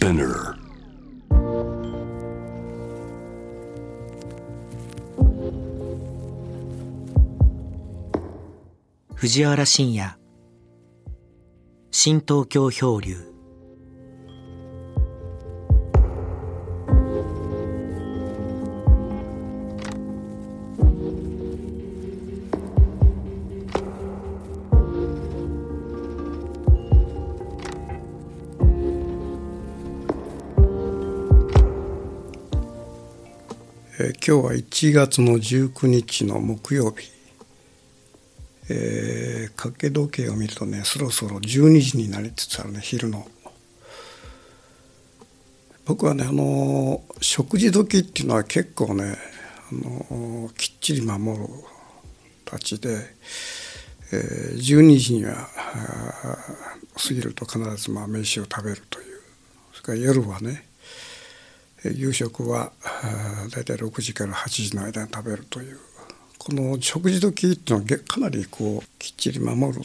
Spinner. 藤原信也新東京漂流今日は1月の19日の木曜日、えー、掛け時計を見るとねそろそろ12時になりつつあるね昼の。僕はねあの食事時っていうのは結構ねあのきっちり守るたちで、えー、12時には過ぎると必ずまあ飯を食べるという。それから夜はね夕食は大体6時から8時の間に食べるというこの食事時っていうのはかなりこうきっちり守る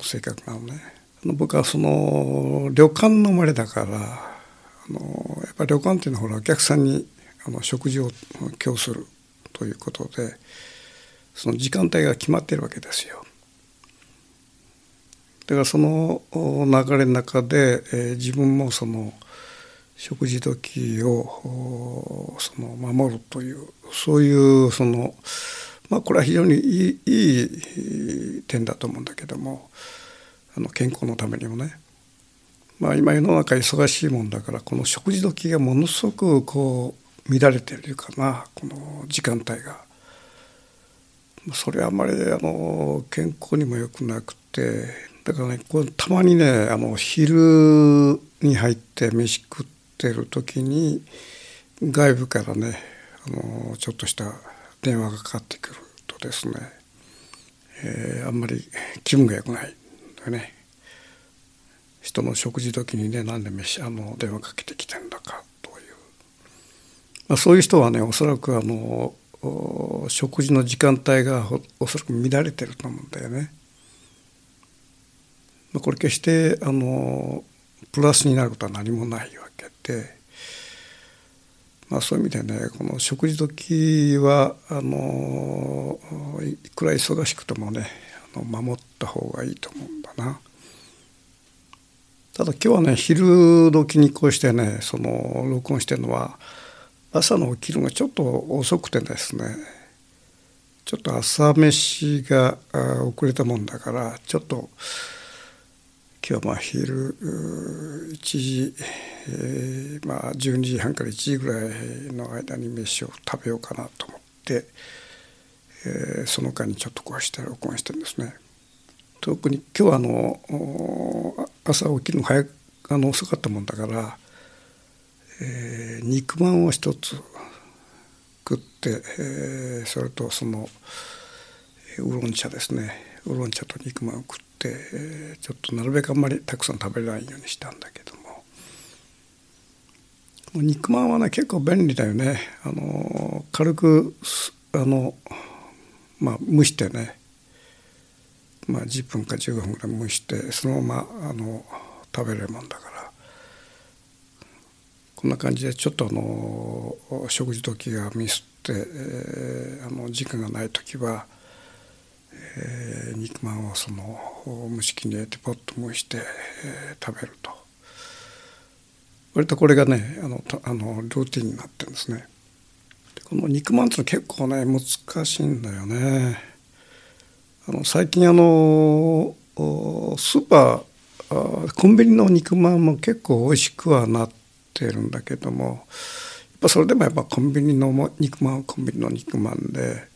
性格なのね僕はその旅館の生まれだからあのやっぱり旅館っていうのはほらお客さんにあの食事を供するということでその時間帯が決まっているわけですよ。だからその流れの中で、えー自分もその食事時をその守るというそういうそのまあこれは非常にいいいい点だと思うんだけどもあの健康のためにもねまあ今世の中忙しいもんだからこの食事時がものすごくこう乱れてるかなこの時間帯が。それはあまりあの健康にも良くなくてだからねこうたまにねあの昼に入って飯食っててる時に外部からねあのちょっとした電話がかかってくるとですね、えーあんまり気分が良くないんだよね人の食事時にねなんで飯あの電話かけてきてんだかという、まあ、そういう人はねおそらくあの食事の時間帯がおおそらく乱れてると思うんだよね。まあ、これ決してあのプラスになることは何もないわけで、まあ、そういう意味でねこの食事時はあのいくら忙しくてもねあの守った方がいいと思うんだな。ただ今日はね昼時にこうしてねその録音してるのは朝の起きるのがちょっと遅くてですねちょっと朝飯が遅れたもんだからちょっと今日はまあ昼1時、えーまあ12時半から1時ぐらいの間に飯を食べようかなと思って、えーその間にちょっとこうして録音してるんですね。特に今日はあの朝起きるの早あの遅かったもんだから、えー肉まんを一つ食って、えーそれとそのえーウーロン茶ですねウーロン茶と肉まんを食って、ちょっとなるべくあんまりたくさん食べないようにしたんだけども。肉まんはね結構便利だよね。あの軽くあのまあ蒸してね。まあ10分か15分ぐらい蒸してそのままあの食べれるもんだから。こんな感じでちょっとあの食事時がミスって、えーあの時間がない時は、えー肉まんをその蒸し器に入れてポッと蒸して、えー食べると。割とこれがねあのあのルーティンになってるんですね。でこの肉まんってのは結構ね難しいんだよね。あの最近あのおスーパーあコンビニの肉まんも結構美味しくはなってるんだけどもやっぱそれでもやっぱコンビニのも肉まんはコンビニの肉まんで、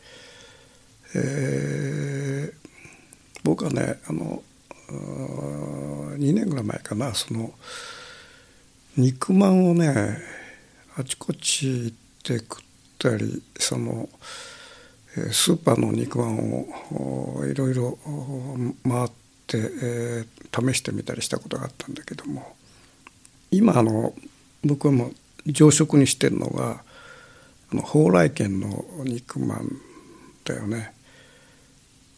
えー僕はねあの2年ぐらい前かなその肉まんをねあちこち行って食ったりそのスーパーの肉まんをいろいろ回って、えー試してみたりしたことがあったんだけども今あの僕はもう常食にしてるのがあの蓬莱軒の肉まんだよね。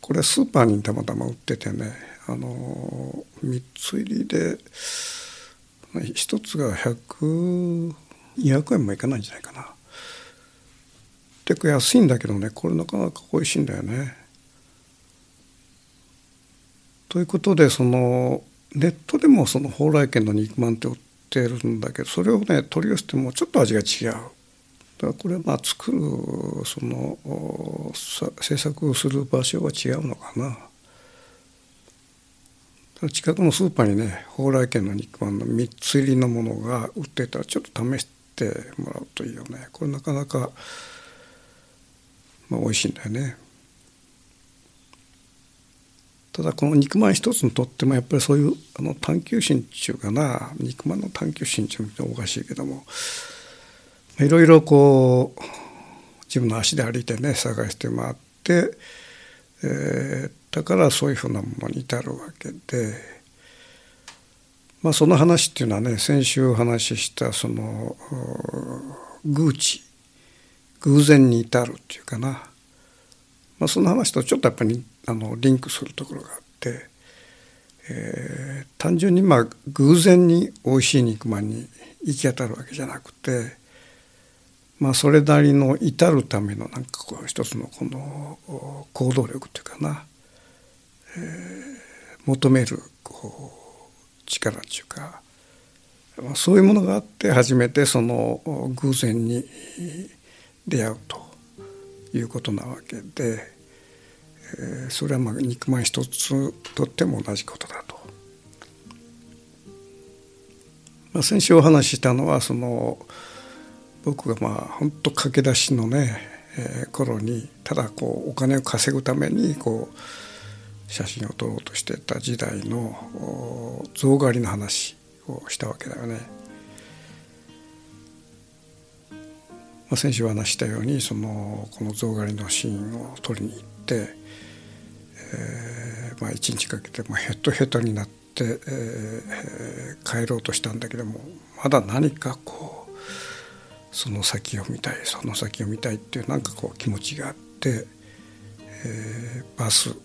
これスーパーにたまたま売っててねあの3つ入りで一つが100200円もいかないんじゃないかな。結構安いんだけどねこれなかなか美味しいんだよね。ということでそのネットでもその蓬莱軒の肉まんって売ってるんだけどそれをね取り寄せてもちょっと味が違う。だからこれはまあ作るその制作をする場所は違うのかな。近くのスーパーにね蓬莱軒の肉まんの3つ入りのものが売ってたらちょっと試してもらうといいよね。これなかなか、まあ、美味しいんだよね。ただこの肉まん一つにとってもやっぱりそういうあの探求心っていうかな肉まんの探求心っていうのはおかしいけどもいろいろこう自分の足で歩いてね探して回って、えー、だからそういうふうなものに至るわけで、まあ、その話っていうのはね先週お話ししたその偶知偶然に至るっていうかな、まあ、その話とちょっとやっぱりあのリンクするところがあって、えー、単純にまあ偶然に美味しい肉まんに行き当たるわけじゃなくてまあそれなりの至るためのなんかこう一つのこの行動力っていうかな。えー、求めるこう力っていうか。まあそういうものがあって初めてその偶然に出会うということなわけで、えー、それはまあ肉まん一つとっても同じことだと。まあ、先週お話ししたのはその僕がまあ本当駆け出しのね、えー、頃にただこうお金を稼ぐためにこう写真を撮ろうとしてた時代の象狩りの話をしたわけだよね。まあ、先週話したようにそのこの象狩りのシーンを撮りに行って、えーまあ、一日かけてもヘトヘトになって、えー、帰ろうとしたんだけどもまだ何かこうその先を見たいその先を見たいっていうなんかこう気持ちがあって、えー、バス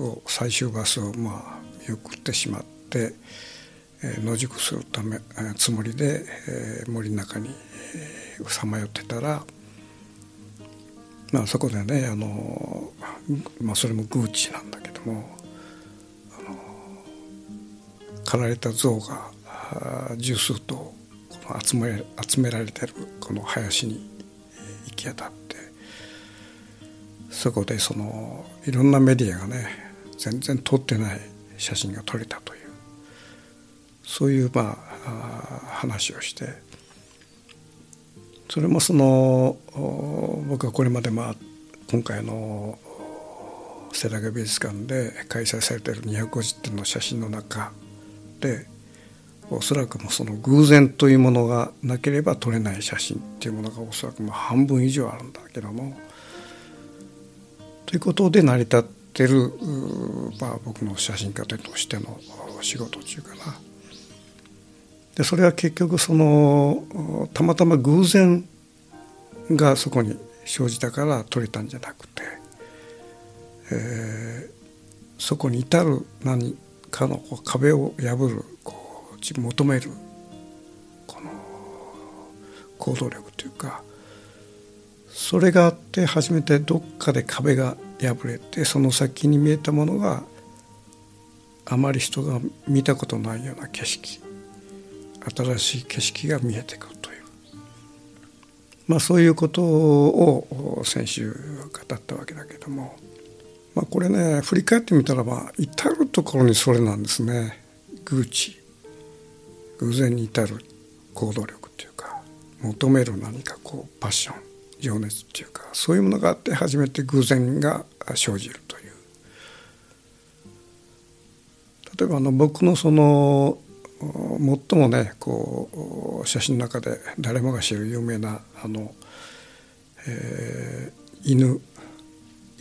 を最終バスをまあ見送ってしまって、えー、野宿するため、えー、つもりで、えー、森の中にさまよってたら、まあ、そこでねあの、まあ、それもグーチなんだけどもあの狩られた象が十数頭集め集められてるこの林に行き当たってそこでそのいろんなメディアがね全然撮ってない写真が撮れたというそういうまあ話をしてそれもその僕はこれまでまあ今回の世田谷美術館で開催されている250点の写真の中でおそらくもその偶然というものがなければ撮れない写真っていうものがおそらくもう半分以上あるんだけども。ということで成り立ってる、まあ、僕の写真家としての仕事っていうかな。でそれは結局そのたまたま偶然がそこに生じたから撮れたんじゃなくて、えー、そこに至る何かの壁を破るこう求めるこの行動力というかそれがあって初めてどっかで壁が破れてその先に見えたものがあまり人が見たことないような景色新しい景色が見えてくるという、まあ、そういうことを先週語ったわけだけども、まあ、これね振り返ってみたらば至る所にそれなんですね。偶知偶然に至る行動力っていうか求める何かこうパッション情熱っていうかそういうものがあって初めて偶然が生じるという。例えばあの僕のその最もねこう写真の中で誰もが知る有名なあの、えー、犬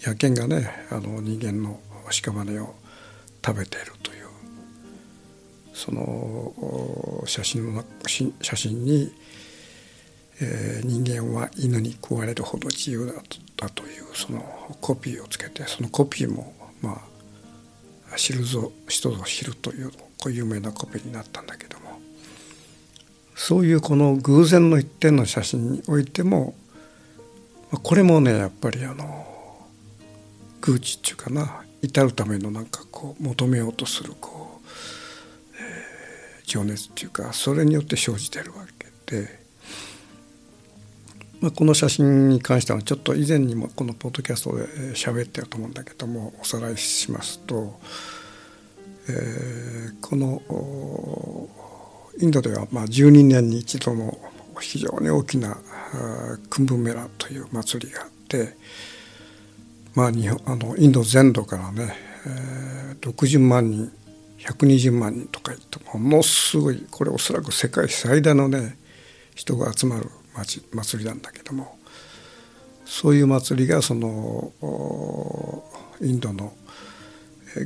野犬がねあの人間の屍を食べているその写真の写真にえー、人間は犬に食われるほど自由だったというそのコピーをつけてそのコピーもまあ知るぞ人ぞ知るというこう有名なコピーになったんだけども。そういうこの偶然の一点の写真においてもこれもねやっぱりあの偶知っていうかな至るためのなんかこう求めようとするこう、情熱っていうかそれによって生じてるわけで、まあ、この写真に関してはちょっと以前にもこのポッドキャストで喋ってると思うんだけどもおさらいしますと、えー、このインドではまあ12年に一度の非常に大きなクンブメラという祭りがあって。まあ、日本あのインド全土からね、えー、60万人120万人とか言ってものすごいこれおそらく世界最大のね人が集まる祭祭りなんだけどもそういう祭りがそのインドの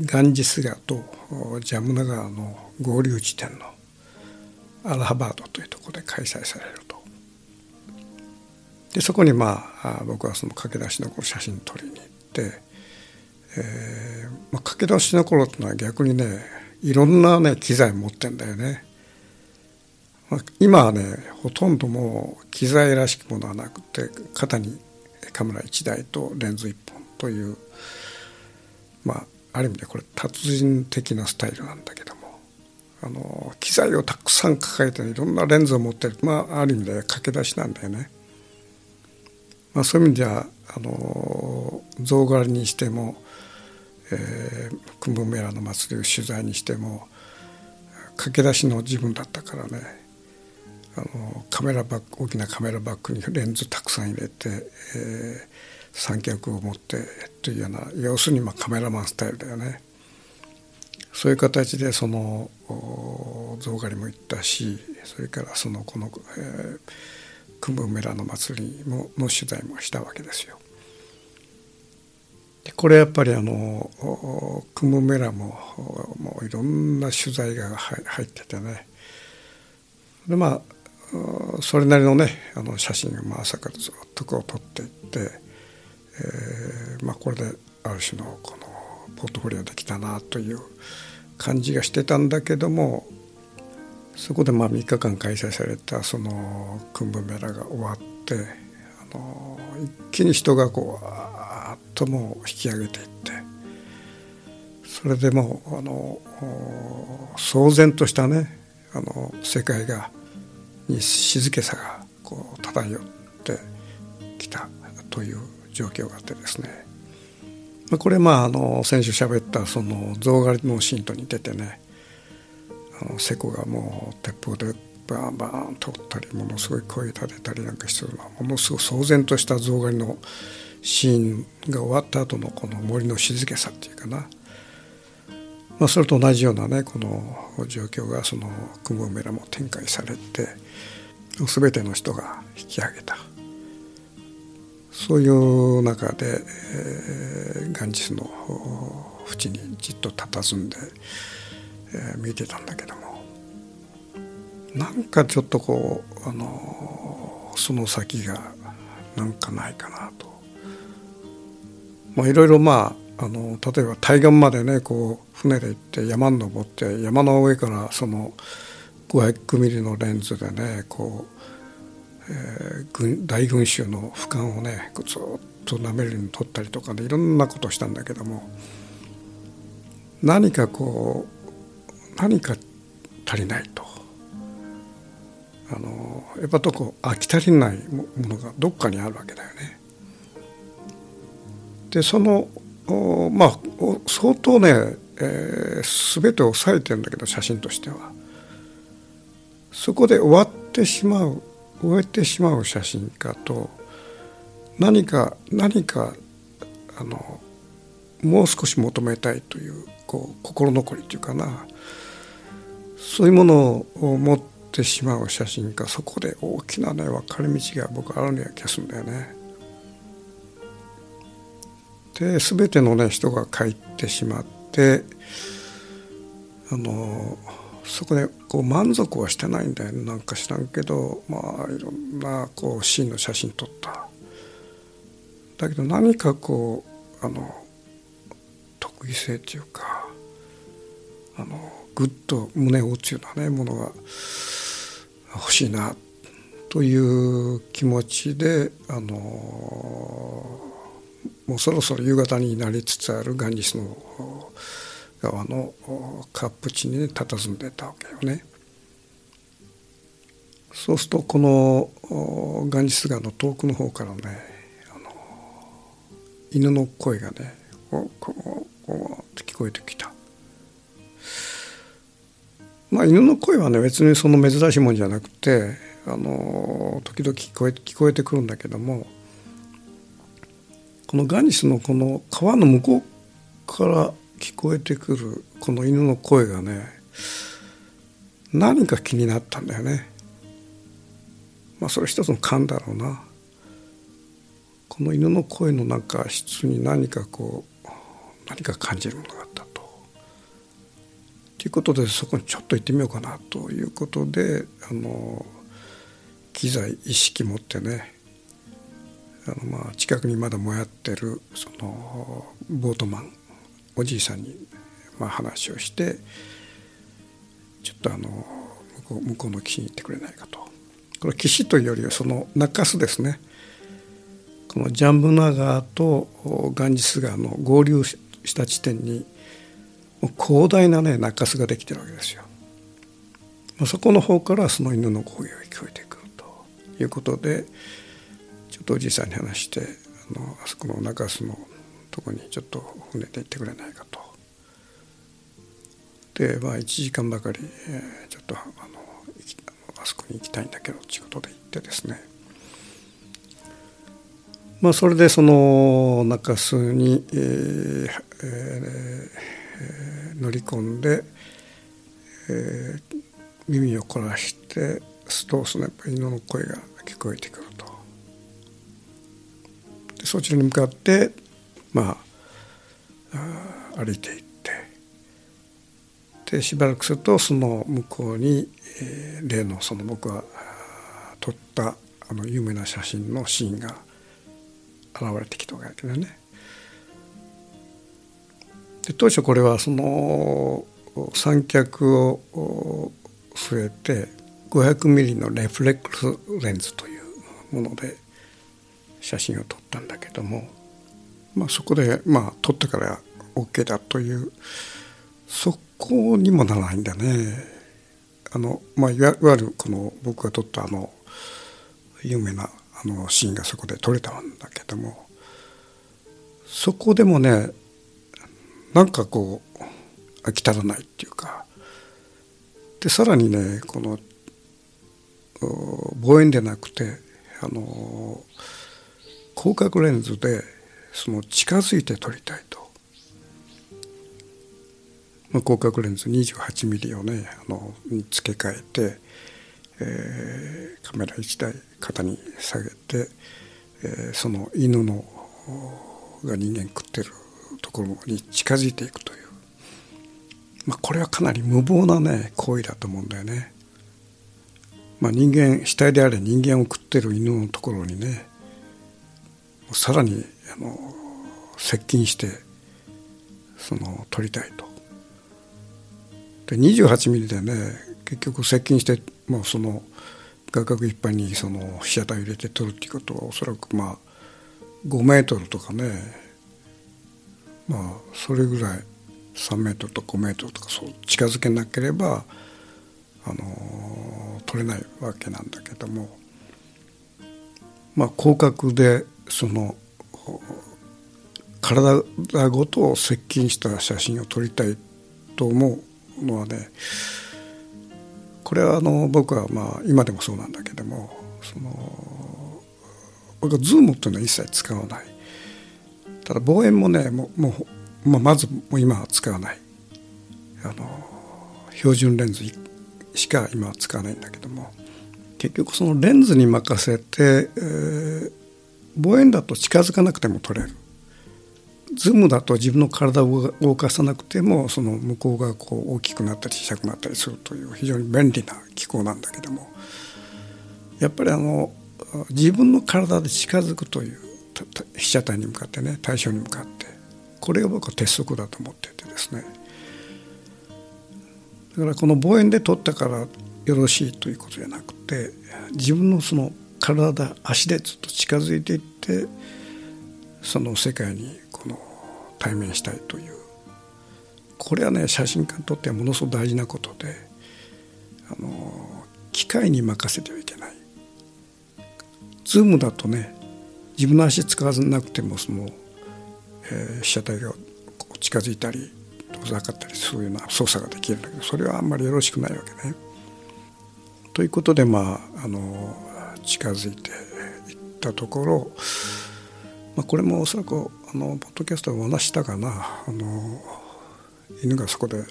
ガンジス川とジャムナ川の合流地点のアラハバードというところで開催されると。でそこにまあ僕はその駆け出しの頃写真撮りに行って、えーまあ、駆け出しの頃っていうのは逆にねいろんなね機材持ってんだよね。まあ、今はねほとんどもう機材らしきものはなくて肩にカメラ1台とレンズ1本というまあある意味でこれ達人的なスタイルなんだけどもあの機材をたくさん抱えていろんなレンズを持ってるまあある意味で駆け出しなんだよね。まあ、そういう意味ではあの象狩りにしても、えー、クンブメラの祭りを取材にしても駆け出しの自分だったからねあのカメラバッグ大きなカメラバッグにレンズたくさん入れて、えー、三脚を持ってというような要するにまあカメラマンスタイルだよね。そういう形でその象狩りも行ったしそれからそのこの、えー、クンブメラの祭りもの取材もしたわけですよ。でこれやっぱりあのクンブメラももういろんな取材が入っててね。でまあそれなりのねあの写真をまあ朝からずっとこう撮っていって、えーまあ、これである種のこのポートフォリオできたなという感じがしてたんだけどもそこでまあ3日間開催されたそのクンブメラが終わってあの一気に人がこうわともう引き上げていってそれでもうあの騒然としたねあの世界がに静けさがこう漂ってきたという状況があってですね。これまああの先週喋ったその象狩りのシーンと似ててねあのセコがもう鉄砲でバンバン通ったりものすごい声立てたりなんかしてるのはものすごい騒然とした象狩りのシーンが終わった後のこの森の静けさっていうかな、まあ、それと同じようなねこの状況がそのクモメラも展開されて全ての人が引き上げたそういう中で、えー、ガンジスの縁にじっと佇んで。えー、見てたんだけどもなんかちょっとこう、あの、その先がなんかないかなと。まあ、いろいろまああの例えば対岸までねこう船で行って山に登って山の上からその500ミリのレンズでねこう、えー、大群衆の俯瞰をねずっと滑るように撮ったりとかでいろんなことをしたんだけども何かこう何か足りないとあのやっぱどこ飽き足りないものがどっかにあるわけだよね。でそのまあ相当ね、えー、全てを抑えてるんだけど写真としてはそこで終わってしまう終えてしまう写真家と何か何かあのもう少し求めたいというこう心残りというかなそういうものを持ってしまう写真家そこで大きなね分かれ道が僕あるような気がするんだよね。で全てのね人が帰ってしまってあのそこでこう満足はしてないんだよねなんか知らんけどまあいろんなこうシーンの写真撮った。だけど何かこうあの特異性っていうかあのぐっと胸を打つようなねものが欲しいなという気持ちであのもうそろそろ夕方になりつつあるガンジスの川のカップ地に佇んでたわけよね。そうするとこのガンジス川の遠くの方からねあの犬の声がねこうこう聞こえてきた。まあ、犬の声はね別にその珍しいもんじゃなくてあの時々聞こえ聞こえてくるんだけどもこのガニスのこの川の向こうから聞こえてくるこの犬の声がね何か気になったんだよね。まあそれ一つの勘だろうな。この犬の声のなんか質に何かこう何か感じるものがあったと。ということでそこにちょっと行ってみようかなということであの機材意識持ってねあのまあ近くにまだ燃やってるそのボートマンおじいさんにまあ話をしてちょっとあの向こう向こうの岸に行ってくれないかとこれ岸というよりはその中州ですねこのジャンブナ川とガンジス川の合流した地点に広大なね中州ができてるわけですよ。そこの方からその犬の声が聞こえてくるということでちょっとおじいさんに話してあのあそこの中洲のとこにちょっと船で行ってくれないかと。でまあ1時間ばかり、えー、ちょっとあのあそこに行きたいんだけどということで行ってですねまあそれでその中洲に、えーえー、乗り込んで、えー、耳を凝らしてストースのやっぱ犬の声が聞こえてくるそちらに向かってまあ歩いていってでしばらくするとその向こうに、えー、例のその僕が撮ったあの有名な写真のシーンが現れてきたわけだよね。で当初これはその三脚を据えて500ミリのレフレックスレンズというもので写真を撮ったんだけども、まあ、そこでまあ撮ってから OK だというそこにもならないんだね。あのまあ、いわゆるこの僕が撮ったあの有名なあのシーンがそこで撮れたんだけどもそこでもねなんかこう飽き足らないっていうかでさらにねこの望遠でなくてあの広角レンズでその近づいて撮りたいと、まあ、広角レンズ28ミリをねあの付け替えて、えー、カメラ1台肩に下げて、えー、その犬のが人間食ってるところに近づいていくというまあ、これはかなり無謀なね行為だと思うんだよね。まあ、人間死体であれ人間を食ってる犬のところにねさらにあの接近してその取りたいと。で28ミリでね結局接近してもうその画角いっぱいにその被写体を入れて撮るっていうことはおそらくまあ5メートルとかねまあそれぐらい3メートルと5メートルとかそう近づけなければあの取れないわけなんだけどもまあ広角でその体ごと接近した写真を撮りたいと思うのはねこれはあの僕はまあ今でもそうなんだけどもその僕はズームっていうのは一切使わない。ただ望遠もねもうもうまあ、まずもう今は使わない。あの標準レンズしか今は使わないんだけども結局そのレンズに任せて、えー、望遠だと近づかなくても撮れる。ズームだと自分の体を動かさなくてもその向こうがこう大きくなったり小さくなったりするという非常に便利な機構なんだけども。やっぱりあの自分の体で近づくという被写体に向かってね対象に向かってこれが僕は鉄則だと思っていてですね。だからこの望遠で撮ったからよろしいということじゃなくて自分のその体足でずっと近づいていってその世界にこの対面したいというこれはね写真家にとってはものすごく大事なことであの機械に任せてはいけないズームだとね自分の足使わなくてもその、えー、被写体が近づいたり遠ざかったりそういうような操作ができるんだけどそれはあんまりよろしくないわけね。ということでまああの近づいていったところ、まあ、これもおそらくあのポッドキャストでお話したかなあの犬がそこで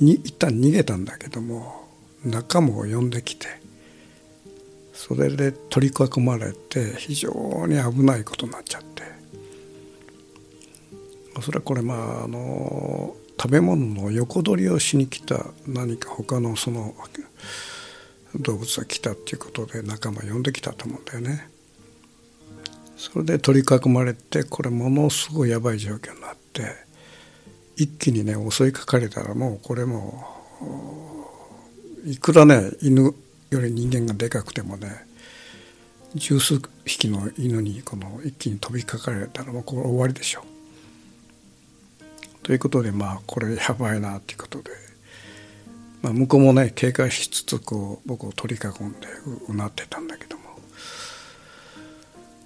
に一旦逃げたんだけども仲間を呼んできてそれで取り囲まれて非常に危ないことになっちゃって。おそらくこれまああの食べ物の横取りをしに来た何か他のその動物が来たっていうことで仲間呼んできたと思うんだよね。それで取り囲まれてこれものすごいやばい状況になって一気にね襲いかかれたらもうこれもいくらね犬より人間がでかくてもね十数匹の犬にこの一気に飛びかかれたらもうこれ終わりでしょう。ということでまあこれやばいなっていうことで、まあ、向こうもね警戒しつつこう僕を取り囲んでうなってたんだけども、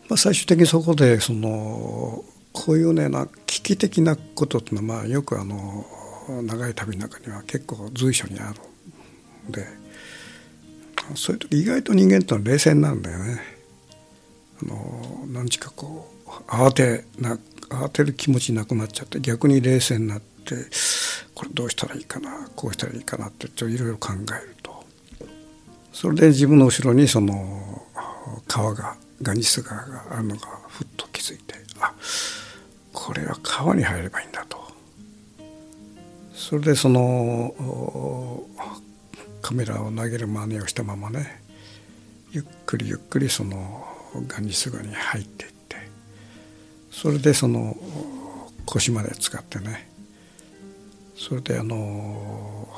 まあ、最終的にそこでそのこういうねな危機的なことっていうのはまあよくあの長い旅の中には結構随所にあるんで。そういう時意外と人間ってのは冷静なんだよね。あの何時かこう慌てな慌てる気持ちなくなっちゃって逆に冷静になって。これどうしたらいいかなこうしたらいいかなってちょっといろいろ考えると。それで自分の後ろにその川がガニス川があるのがふっと気づいてあこれは川に入ればいいんだと。それでそのカメラを投げる真似をしたままねゆっくりゆっくりそのガニス川に入っていってそれでその腰まで使ってねそれであの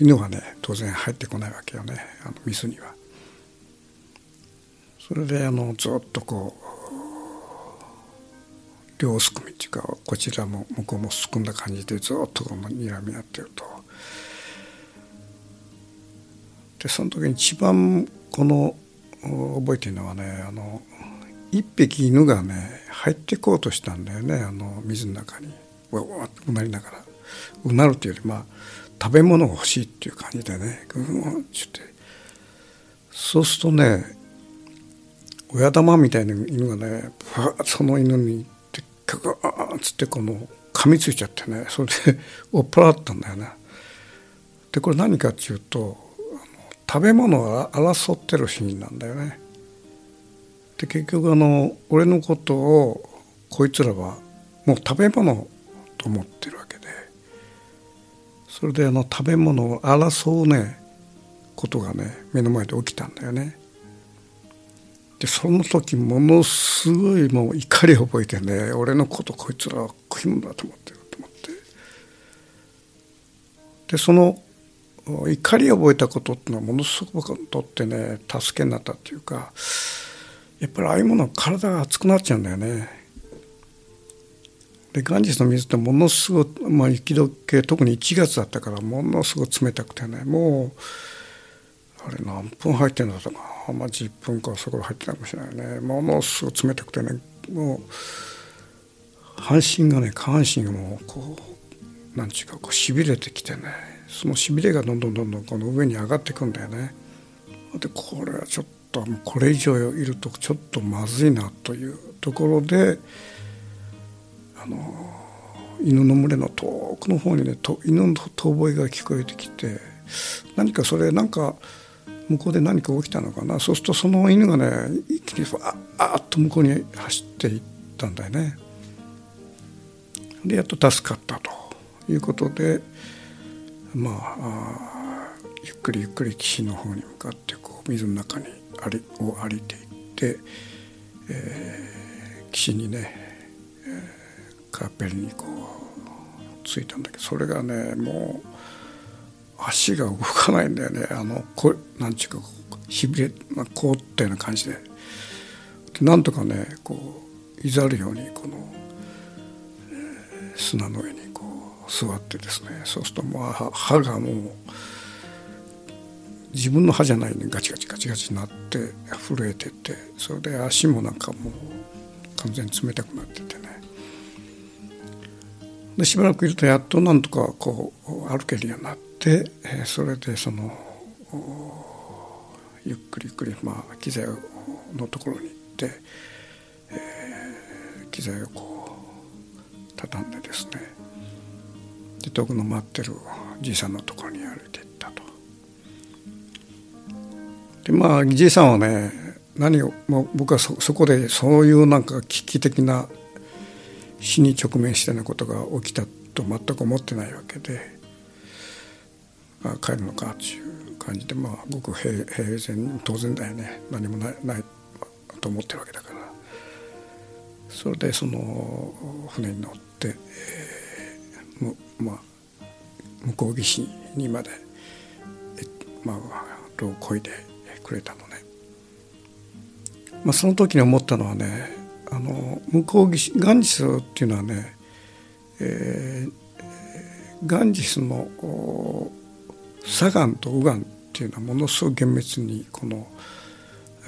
犬はね当然入ってこないわけよねあの水には。それであのずっとこう両すくみっていうかこちらも向こうもすくんだ感じでずっとこの睨み合ってると。でその時に一番この覚えてるのはねあの一匹犬がね入ってこうとしたんだよねあの水の中にわわってうなりながらうなるというよりまあ食べ物が欲しいっていう感じでねグーンってそうするとね親玉みたいな犬がねその犬に行ってガガーンつってこの噛みついちゃってねそれで追っ払ったんだよね。でこれ何かっていうと食べ物を争ってるシーンなんだよね。で結局あの俺のことをこいつらはもう食べ物と思ってるそれであの食べ物を争うねことがね目の前で起きたんだよね。でその時ものすごいもう怒りを覚えてね俺のことこいつらは食い物だと思ってると思ってでその怒りを覚えたことっていうのはものすごく僕にとってね助けになったっていうかやっぱりああいうものは体が熱くなっちゃうんだよね。でガンジスの水ってものすごい、まあ、雪解け特に1月だったからものすごい冷たくてねもうあれ何分入ってんだったかな、まあ、10分かそこ入ってたかもしれないね。ものすごい冷たくてねもう半身がね下半身がもうこう何ちゅうかこうしびれてきてね。そのしびれがどんどんどんどんこの上に上がっていくんだよね。でこれはちょっとこれ以上いるとちょっとまずいなというところであの犬の群れの遠くの方にね犬の遠吠えが聞こえてきて何かそれなんか向こうで何か起きたのかなそうするとその犬がね一気にああっと向こうに走っていったんだよね。でやっと助かったということでまあゆっくりゆっくり岸の方に向かってこう水の中に歩を歩いていって、えー、岸にね、えー、カーペルにこう着いたんだけどそれがねもう足が動かないんだよね。あのこなんちゅうかしびれ、まあ、凍ったような感じで。なんとかねこういざるようにこの、えー、砂の上にこう座ってですね。そうするともう歯がもう自分の歯じゃないのにガチガチガチガチになって震えてって。それで足もなんかもう完全に冷たくなっててね。でしばらくいるとやっとなんとかこう歩けるようになってそれでそのゆっくりゆっくりまあ機材のところに行って、えー、機材をこう畳んでですねで遠くの待ってるじいさんのところに歩いていったと。でまあじいさんはね何をもう僕はそそこでそういうなんか危機的な死に直面したようなことが起きたと全く思ってないわけで、あ、帰るのかっていう感じでまあごく平平然当然だよね何もないないと思ってるわけだからそれでその船に乗って、えー、むまあ向こう岸にまで、まあ、路をこいでくれたのね。まあ、その時に思ったのはねあの向こう岸ガンジスっていうのはね、えー、ガンジスの砂岩と右岩っていうのはものすごく厳密にこの、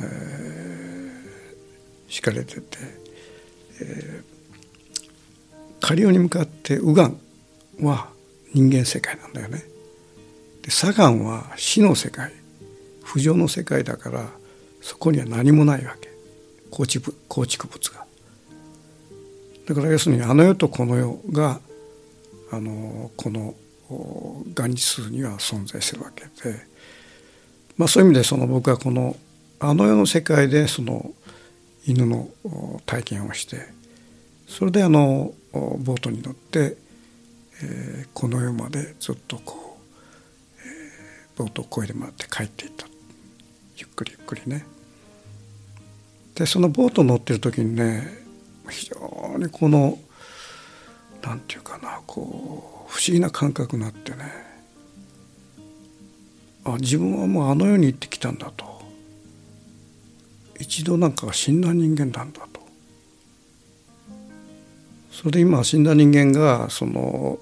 えー、敷かれてて、えー、下流に向かって右岩は人間世界なんだよね。で砂岩は死の世界不浄の世界だからそこには何もないわけ構築構築物が。だから要するにあの世とこの世があのこの元日数には存在するわけで、まあ、そういう意味でその僕はこのあの世の世界でその犬の体験をしてそれであのボートに乗って、えー、この世までずっとこう、えー、ボートをこいで回って帰っていったゆっくりゆっくりね。でそのボート乗ってる時にね非常にこのなんていうかなこう不思議な感覚になってねあ自分はもうあの世に行ってきたんだと。一度なんか死んだ人間なんだと。それで今死んだ人間がその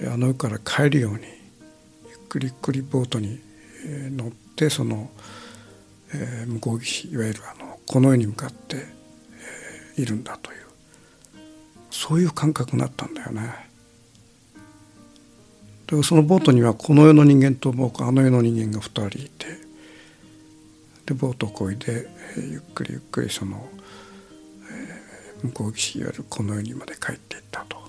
あの世から帰るようにゆっくりゆっくりボートに乗ってその、えー、向こう岸いわゆるあのこの世に向かって、えー、いるんだというそういう感覚になったんだよね。だからそのボートにはこの世の人間と僕あの世の人間が2人いてでボートをこいで、えー、ゆっくりゆっくりその、えー、向こう岸いわゆるこの世にまで帰っていったと。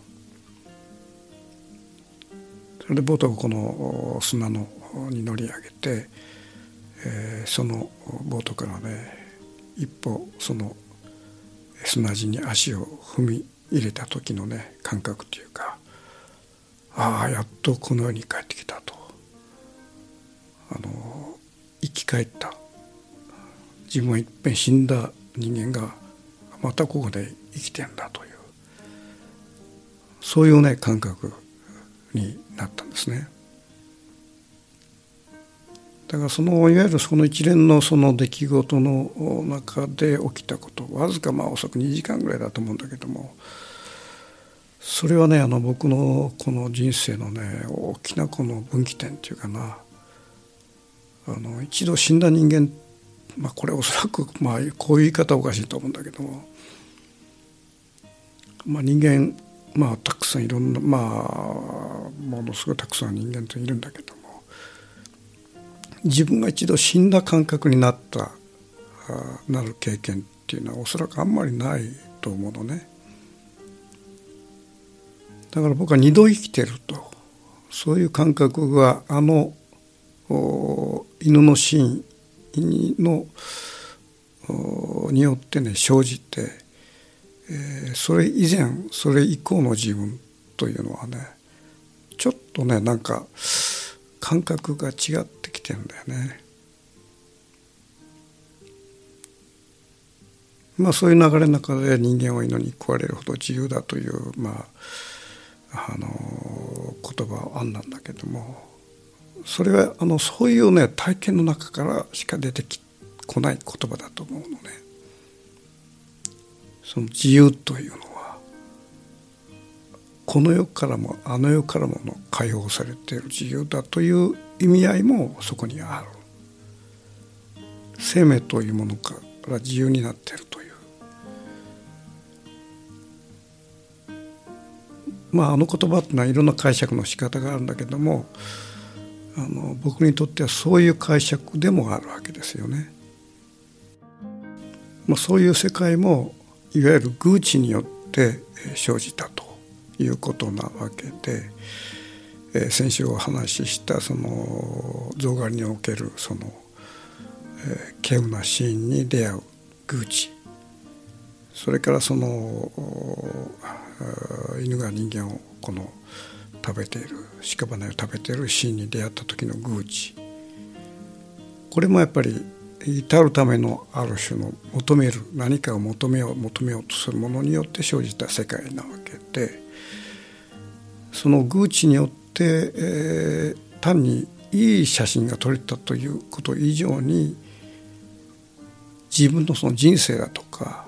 それでボートをこの砂のに乗り上げて、えー、そのボートからね一歩その砂地に足を踏み入れた時のね感覚というかああやっとこの世に帰ってきたとあの生き返った自分はいっぺん死んだ人間がまたここで生きてんだというそういうね感覚になったんですね。だからそのいわゆるその一連のその出来事の中で起きたことわずかまあ遅く2時間ぐらいだと思うんだけどもそれはねあの僕のこの人生のね大きなこの分岐点っていうかなあの一度死んだ人間まあこれおそらくまあこういう言い方おかしいと思うんだけども、まあ、人間まあたくさんいろんなまあものすごいたくさん人間といるんだけど自分が一度死んだ感覚になったなる経験っていうのはおそらくあんまりないと思うのね。だから僕は二度生きてるとそういう感覚があの犬のシーンのによってね生じて、えー、それ以前それ以降の自分というのはねちょっとねなんか感覚が違ってきてんだよね。まあそういう流れの中で人間は犬に食われるほど自由だというまああの言葉はあんなんだけどもそれはあのそういうね体験の中からしか出てこない言葉だと思うのね。その自由というのこの世からもあの世からもの解放されている自由だという意味合いもそこにある。生命というものから自由になっているというまああの言葉ってのはいろんな解釈の仕方があるんだけどもあの僕にとってはそういう解釈でもあるわけですよね。まあ、そういう世界もいわゆる偶知によって生じたということなわけで、えー、先週お話ししたその象狩りにおけるその稀有なシーンに出会う偶知それからその犬が人間をこの食べている屍を食べているシーンに出会った時の偶知これもやっぱり至るためのある種の求める何かを求めよう求めようとするものによって生じた世界なわけで。その偶知によって、えー、単にいい写真が撮れたということ以上に自分のその人生だとか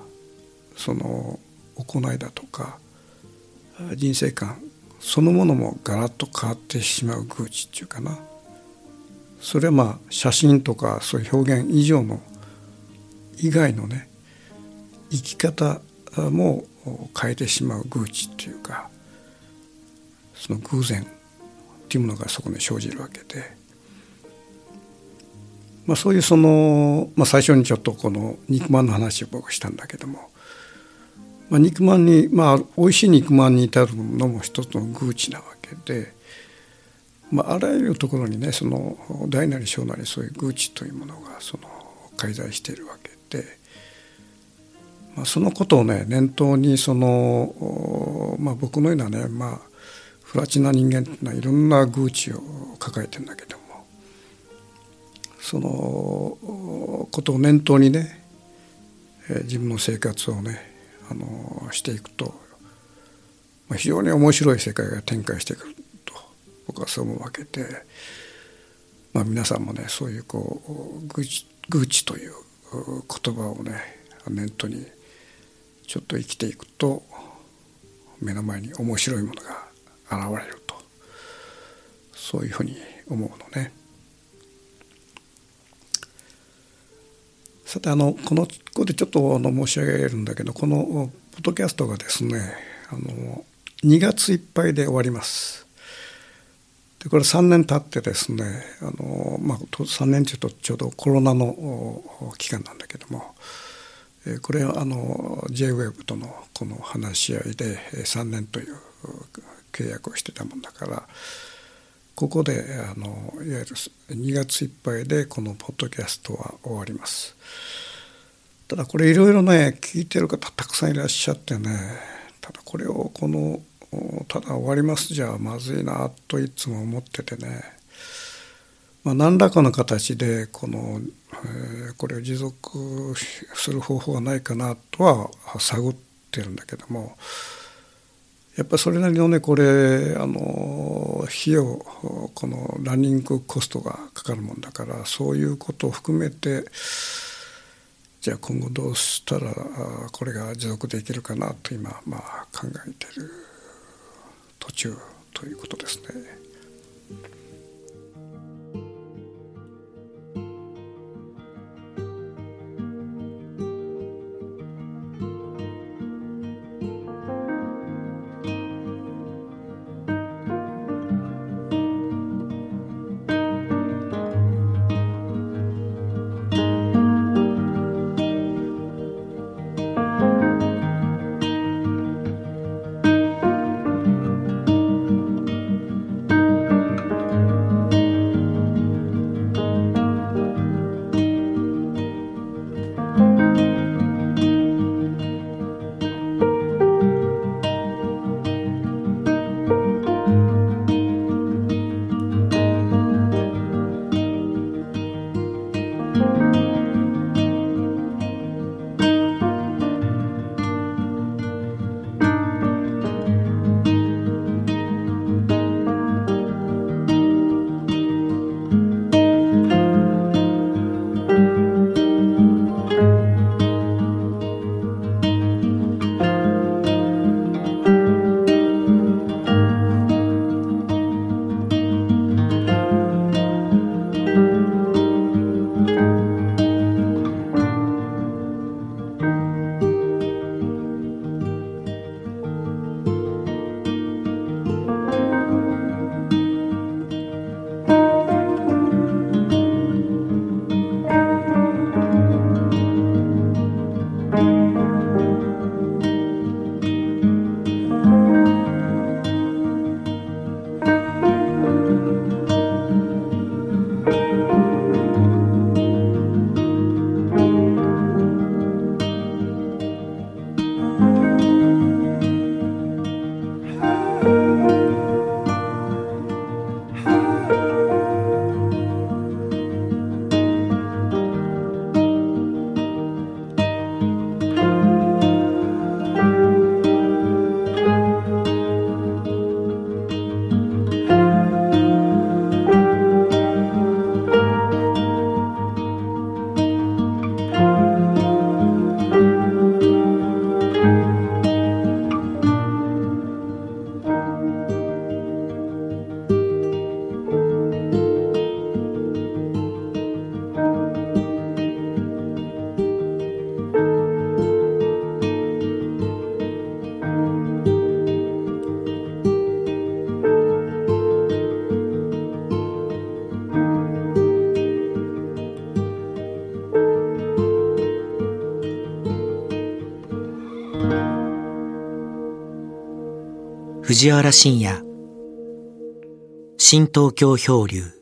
その行いだとか人生観そのものもガラッと変わってしまう偶知っていうかな。それはまあ写真とかそういう表現以上の以外のね生き方も変えてしまう偶知っていうか。その偶然っていうものがそこに生じるわけで。まあ、そういうその、まあ、最初にちょっとこの肉まんの話を僕したんだけども、まあ、肉まんにまあ美味しい肉まんに至るのも一つの偶知なわけで、まあ、あらゆるところにねその大なり小なりそういう偶知というものがその介在しているわけで、まあ、そのことをね念頭にその、まあ、僕のようなね、まあ、不埒な人間っていうのはいろんな偶知を抱えてるんだけどもそのことを念頭にね自分の生活をねあのしていくと非常に面白い世界が展開してくると僕はそう思うわけで、まあ、皆さんもねそういうこう愚痴愚痴という言葉をね念頭にちょっと生きていくと目の前に面白いものが現れるとそういうふうに思うのね。さてあのこのここでちょっとあの申し上げるんだけどこのポッドキャストがですねあの2月いっぱいで終わります。でこれ3年経ってですねあの、まあ、3年というとちょうどコロナの期間なんだけどもこれはあの JWEB とのこの話し合いで3年という契約をしてたもんだからここであのいわゆる2月いっぱいでこのポッドキャストは終わります。ただこれいろいろね聞いてる方たくさんいらっしゃってねただこれをこのただ終わりますじゃまずいなといつも思っててね、まあ、何らかの形でこの、えー、これを持続する方法がないかなとは探ってるんだけどもやっぱそれなりのねこれあの費用このランニングコストがかかるもんだからそういうことを含めてじゃあ今後どうしたらこれが持続できるかなと今まあ考えている途中ということですね。藤原信也。新東京漂流。